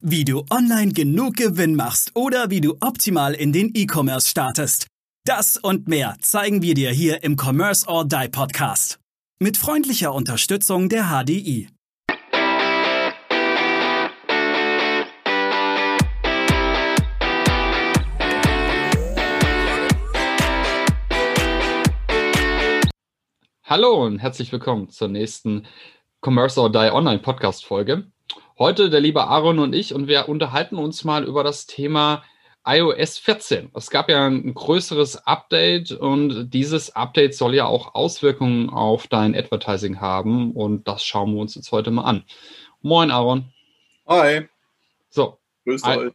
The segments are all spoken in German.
Wie du online genug Gewinn machst oder wie du optimal in den E-Commerce startest. Das und mehr zeigen wir dir hier im Commerce or Die Podcast. Mit freundlicher Unterstützung der HDI. Hallo und herzlich willkommen zur nächsten Commerce or Die Online Podcast Folge. Heute der liebe Aaron und ich und wir unterhalten uns mal über das Thema iOS 14. Es gab ja ein größeres Update und dieses Update soll ja auch Auswirkungen auf dein Advertising haben und das schauen wir uns jetzt heute mal an. Moin Aaron. Hi. So. Grüß euch.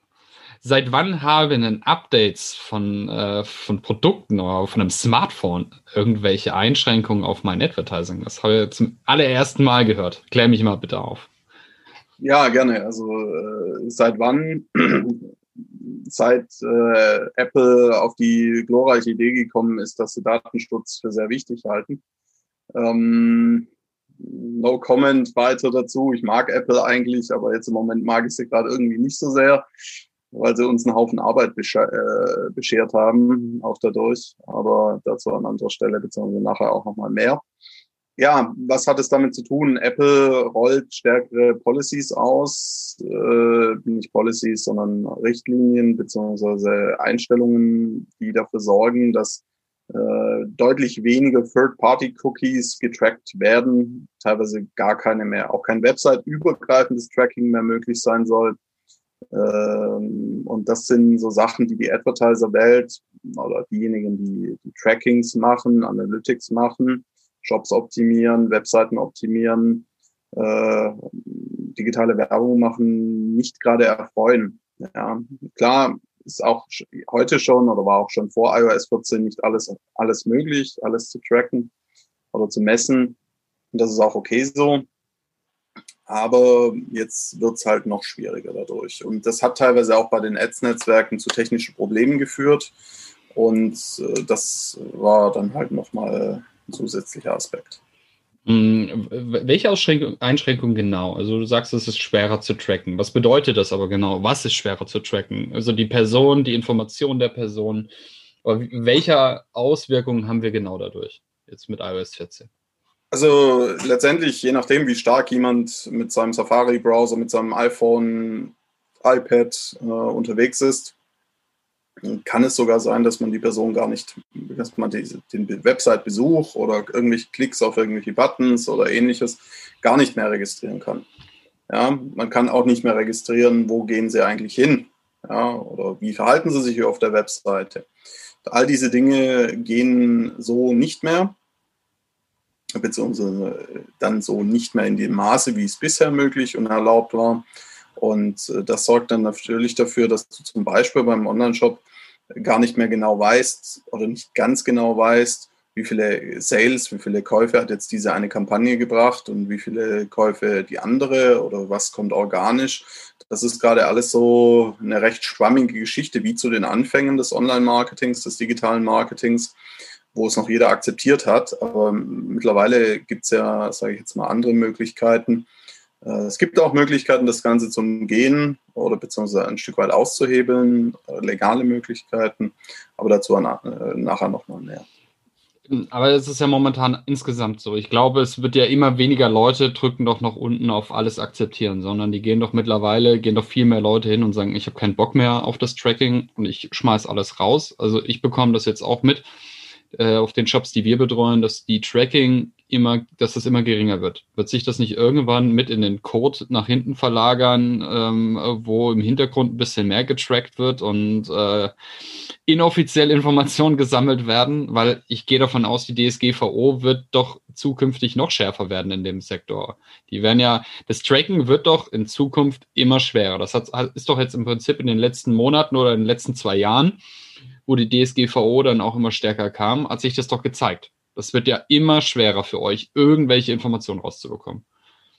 Seit wann haben denn Updates von, äh, von Produkten oder von einem Smartphone irgendwelche Einschränkungen auf mein Advertising? Das habe ich zum allerersten Mal gehört. Klär mich mal bitte auf. Ja, gerne. Also äh, seit wann? seit äh, Apple auf die glorreiche Idee gekommen ist, dass sie Datenschutz für sehr wichtig halten. Ähm, no comment weiter dazu. Ich mag Apple eigentlich, aber jetzt im Moment mag ich sie gerade irgendwie nicht so sehr, weil sie uns einen Haufen Arbeit äh, beschert haben, auch dadurch. Aber dazu an anderer Stelle, beziehungsweise nachher auch nochmal mehr ja, was hat es damit zu tun? Apple rollt stärkere Policies aus, äh, nicht Policies, sondern Richtlinien beziehungsweise Einstellungen, die dafür sorgen, dass äh, deutlich weniger Third-Party-Cookies getrackt werden, teilweise gar keine mehr, auch kein Website-übergreifendes Tracking mehr möglich sein soll. Ähm, und das sind so Sachen, die die Advertiser-Welt oder diejenigen, die, die Trackings machen, Analytics machen, Shops optimieren, Webseiten optimieren, äh, digitale Werbung machen, nicht gerade erfreuen. Ja, klar ist auch heute schon oder war auch schon vor iOS 14 nicht alles, alles möglich, alles zu tracken oder zu messen. Und das ist auch okay so. Aber jetzt wird's halt noch schwieriger dadurch. Und das hat teilweise auch bei den Ads-Netzwerken zu technischen Problemen geführt. Und äh, das war dann halt nochmal zusätzlicher Aspekt. Hm, welche Einschränkung genau? Also du sagst, es ist schwerer zu tracken. Was bedeutet das aber genau? Was ist schwerer zu tracken? Also die Person, die Information der Person. Aber welche Auswirkungen haben wir genau dadurch jetzt mit iOS 14? Also letztendlich, je nachdem, wie stark jemand mit seinem Safari-Browser, mit seinem iPhone, iPad äh, unterwegs ist, kann es sogar sein, dass man die Person gar nicht, dass man die, den Website-Besuch oder irgendwelche Klicks auf irgendwelche Buttons oder ähnliches gar nicht mehr registrieren kann. Ja, man kann auch nicht mehr registrieren, wo gehen sie eigentlich hin, ja, oder wie verhalten sie sich auf der Webseite. All diese Dinge gehen so nicht mehr, beziehungsweise dann so nicht mehr in dem Maße, wie es bisher möglich und erlaubt war. Und äh, das sorgt dann natürlich dafür, dass du zum Beispiel beim Online-Shop gar nicht mehr genau weißt oder nicht ganz genau weißt, wie viele Sales, wie viele Käufe hat jetzt diese eine Kampagne gebracht und wie viele Käufe die andere oder was kommt organisch. Das ist gerade alles so eine recht schwammige Geschichte, wie zu den Anfängen des Online-Marketings, des digitalen Marketings, wo es noch jeder akzeptiert hat. Aber mittlerweile gibt es ja, sage ich jetzt mal, andere Möglichkeiten, es gibt auch Möglichkeiten, das Ganze zu umgehen oder beziehungsweise ein Stück weit auszuhebeln, äh, legale Möglichkeiten, aber dazu äh, nachher nochmal mehr. Aber es ist ja momentan insgesamt so. Ich glaube, es wird ja immer weniger Leute drücken doch noch unten auf alles akzeptieren, sondern die gehen doch mittlerweile, gehen doch viel mehr Leute hin und sagen, ich habe keinen Bock mehr auf das Tracking und ich schmeiß alles raus. Also ich bekomme das jetzt auch mit äh, auf den Shops, die wir betreuen, dass die Tracking immer, dass das immer geringer wird. Wird sich das nicht irgendwann mit in den Code nach hinten verlagern, ähm, wo im Hintergrund ein bisschen mehr getrackt wird und äh, inoffiziell Informationen gesammelt werden? Weil ich gehe davon aus, die DSGVO wird doch zukünftig noch schärfer werden in dem Sektor. Die werden ja, das Tracken wird doch in Zukunft immer schwerer. Das hat, ist doch jetzt im Prinzip in den letzten Monaten oder in den letzten zwei Jahren wo die DSGVO dann auch immer stärker kam, hat sich das doch gezeigt. Das wird ja immer schwerer für euch, irgendwelche Informationen rauszubekommen.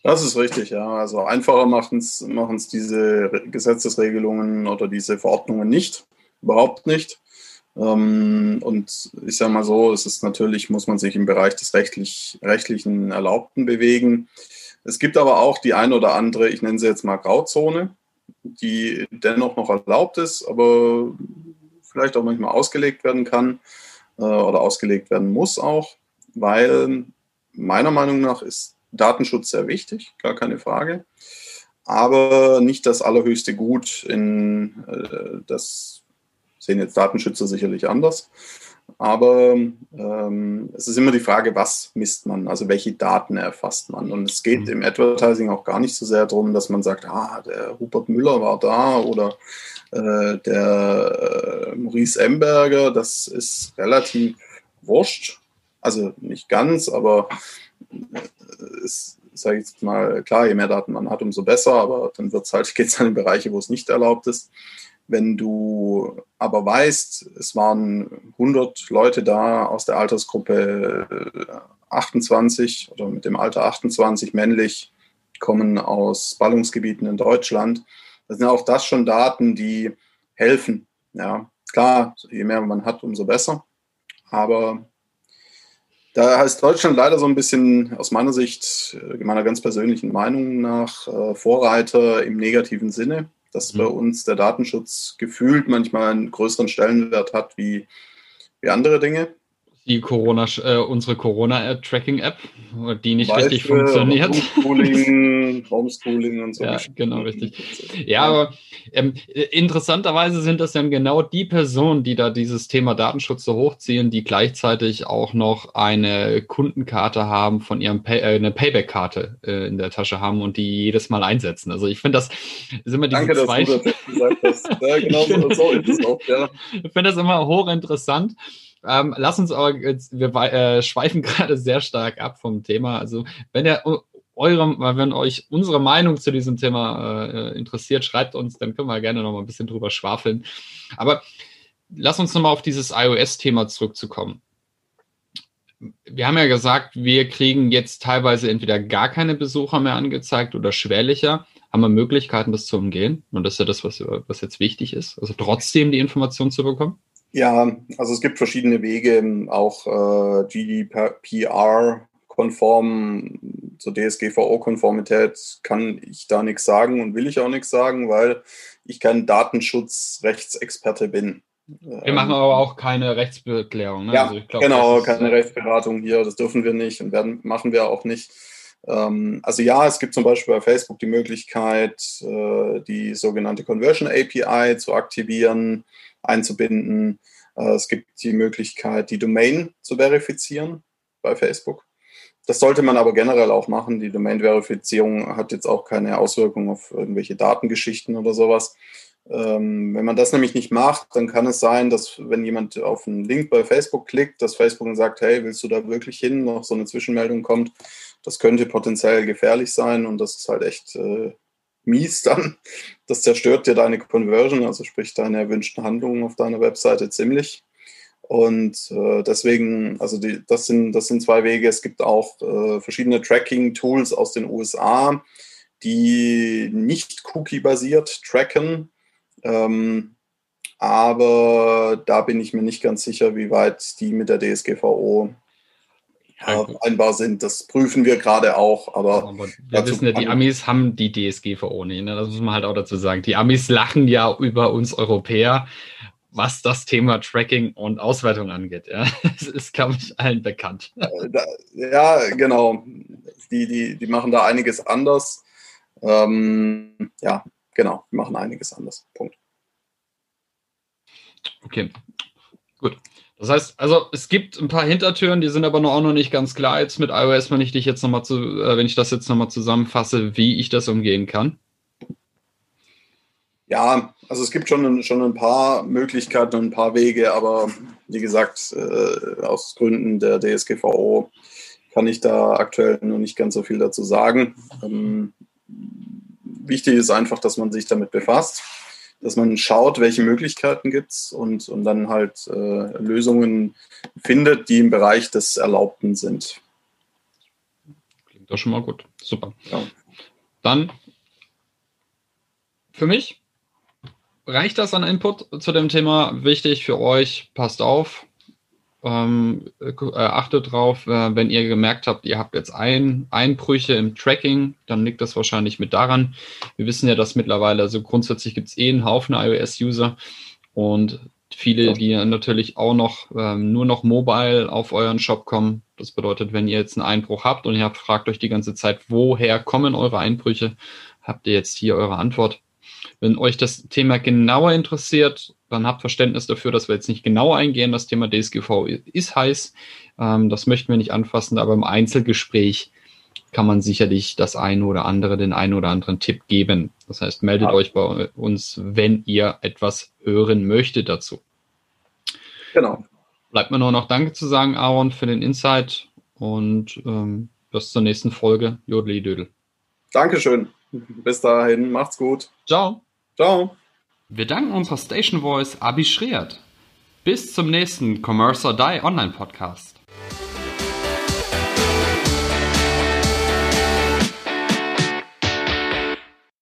Das ist richtig, ja. Also einfacher machen es diese Gesetzesregelungen oder diese Verordnungen nicht, überhaupt nicht. Ähm, und ich sage mal so, es ist natürlich, muss man sich im Bereich des rechtlich, rechtlichen Erlaubten bewegen. Es gibt aber auch die ein oder andere, ich nenne sie jetzt mal Grauzone, die dennoch noch erlaubt ist, aber vielleicht auch manchmal ausgelegt werden kann oder ausgelegt werden muss auch, weil meiner Meinung nach ist Datenschutz sehr wichtig, gar keine Frage, aber nicht das allerhöchste Gut. In, äh, das sehen jetzt Datenschützer sicherlich anders. Aber ähm, es ist immer die Frage, was misst man, also welche Daten erfasst man. Und es geht mhm. im Advertising auch gar nicht so sehr darum, dass man sagt, ah, der Rupert Müller war da oder äh, der äh, Maurice Emberger. Das ist relativ wurscht. Also nicht ganz, aber es sage ich jetzt mal, klar, je mehr Daten man hat, umso besser, aber dann wird's halt, geht es in Bereiche, wo es nicht erlaubt ist. Wenn du aber weißt, es waren 100 Leute da aus der Altersgruppe 28 oder mit dem Alter 28 männlich, kommen aus Ballungsgebieten in Deutschland, das sind auch das schon Daten, die helfen. Ja, klar, je mehr man hat, umso besser. Aber da ist Deutschland leider so ein bisschen aus meiner Sicht, äh, meiner ganz persönlichen Meinung nach, äh, Vorreiter im negativen Sinne dass mhm. bei uns der Datenschutz gefühlt manchmal einen größeren Stellenwert hat wie, wie andere Dinge die Corona, äh, unsere Corona-Tracking-App, die nicht Beispiel, richtig funktioniert. Homeschooling, Homeschooling und so. Ja, genau, richtig. Ja, aber ähm, interessanterweise sind das dann genau die Personen, die da dieses Thema Datenschutz so hochziehen, die gleichzeitig auch noch eine Kundenkarte haben von ihrem Pay, äh, eine Payback-Karte äh, in der Tasche haben und die jedes Mal einsetzen. Also ich finde das ist immer diese Danke, zwei. Dass du das gesagt hast. Ja, genau so ist es auch, ja. Ich finde das immer hochinteressant. Ähm, lass uns aber jetzt, wir äh, schweifen gerade sehr stark ab vom Thema. Also, wenn ihr eure, wenn euch unsere Meinung zu diesem Thema äh, interessiert, schreibt uns, dann können wir gerne noch mal ein bisschen drüber schwafeln. Aber lass uns noch mal auf dieses iOS-Thema zurückzukommen. Wir haben ja gesagt, wir kriegen jetzt teilweise entweder gar keine Besucher mehr angezeigt oder schwerlicher. Haben wir Möglichkeiten, das zu umgehen? Und das ist ja das, was, was jetzt wichtig ist. Also trotzdem die Information zu bekommen? Ja, also es gibt verschiedene Wege, auch äh, GDPR-konform zur DSGVO-Konformität kann ich da nichts sagen und will ich auch nichts sagen, weil ich kein Datenschutzrechtsexperte bin. Wir machen ähm, aber auch keine Rechtsbeklärung. Ne? Ja, also glaub, genau, keine Rechtsberatung hier, das dürfen wir nicht und werden, machen wir auch nicht. Ähm, also ja, es gibt zum Beispiel bei Facebook die Möglichkeit, äh, die sogenannte Conversion API zu aktivieren einzubinden. Äh, es gibt die Möglichkeit, die Domain zu verifizieren bei Facebook. Das sollte man aber generell auch machen. Die Domain-Verifizierung hat jetzt auch keine Auswirkungen auf irgendwelche Datengeschichten oder sowas. Ähm, wenn man das nämlich nicht macht, dann kann es sein, dass wenn jemand auf einen Link bei Facebook klickt, dass Facebook dann sagt, hey, willst du da wirklich hin? Noch so eine Zwischenmeldung kommt. Das könnte potenziell gefährlich sein und das ist halt echt äh, mies dann. Das zerstört dir deine Conversion, also sprich deine erwünschten Handlungen auf deiner Webseite ziemlich. Und äh, deswegen, also die, das, sind, das sind zwei Wege. Es gibt auch äh, verschiedene Tracking-Tools aus den USA, die nicht cookie-basiert tracken. Ähm, aber da bin ich mir nicht ganz sicher, wie weit die mit der DSGVO vereinbar sind. Das prüfen wir gerade auch, aber. aber wir wissen ja, die Amis haben die DSGVO nicht. Ne? Das muss man halt auch dazu sagen. Die Amis lachen ja über uns Europäer, was das Thema Tracking und Auswertung angeht. Ja? Das ist, glaube ich, allen bekannt. Ja, genau. Die, die, die machen da einiges anders. Ähm, ja, genau, die machen einiges anders. Punkt. Okay, gut. Das heißt, also es gibt ein paar Hintertüren, die sind aber noch auch noch nicht ganz klar jetzt mit iOS, wenn ich dich jetzt noch mal zu, äh, wenn ich das jetzt nochmal zusammenfasse, wie ich das umgehen kann. Ja, also es gibt schon, schon ein paar Möglichkeiten und ein paar Wege, aber wie gesagt, äh, aus Gründen der DSGVO kann ich da aktuell noch nicht ganz so viel dazu sagen. Ähm, wichtig ist einfach, dass man sich damit befasst dass man schaut, welche Möglichkeiten gibt es und, und dann halt äh, Lösungen findet, die im Bereich des Erlaubten sind. Klingt doch schon mal gut. Super. Ja. Dann für mich reicht das an Input zu dem Thema. Wichtig für euch, passt auf. Ähm, äh, achtet drauf, äh, wenn ihr gemerkt habt, ihr habt jetzt ein, Einbrüche im Tracking, dann liegt das wahrscheinlich mit daran. Wir wissen ja, dass mittlerweile, also grundsätzlich gibt es eh einen Haufen iOS-User und viele, die natürlich auch noch ähm, nur noch mobile auf euren Shop kommen. Das bedeutet, wenn ihr jetzt einen Einbruch habt und ihr habt, fragt euch die ganze Zeit, woher kommen eure Einbrüche, habt ihr jetzt hier eure Antwort. Wenn euch das Thema genauer interessiert, dann habt Verständnis dafür, dass wir jetzt nicht genau eingehen. Das Thema DSGV ist heiß. Ähm, das möchten wir nicht anfassen, aber im Einzelgespräch kann man sicherlich das eine oder andere, den einen oder anderen Tipp geben. Das heißt, meldet ja. euch bei uns, wenn ihr etwas hören möchtet dazu. Genau. Bleibt mir nur noch Danke zu sagen, Aaron, für den Insight und ähm, bis zur nächsten Folge. Jodli Dödel. Dankeschön. Bis dahin, macht's gut. Ciao. Ciao. Wir danken unserer Station Voice Abi Schreert. Bis zum nächsten Commerce or Die Online Podcast.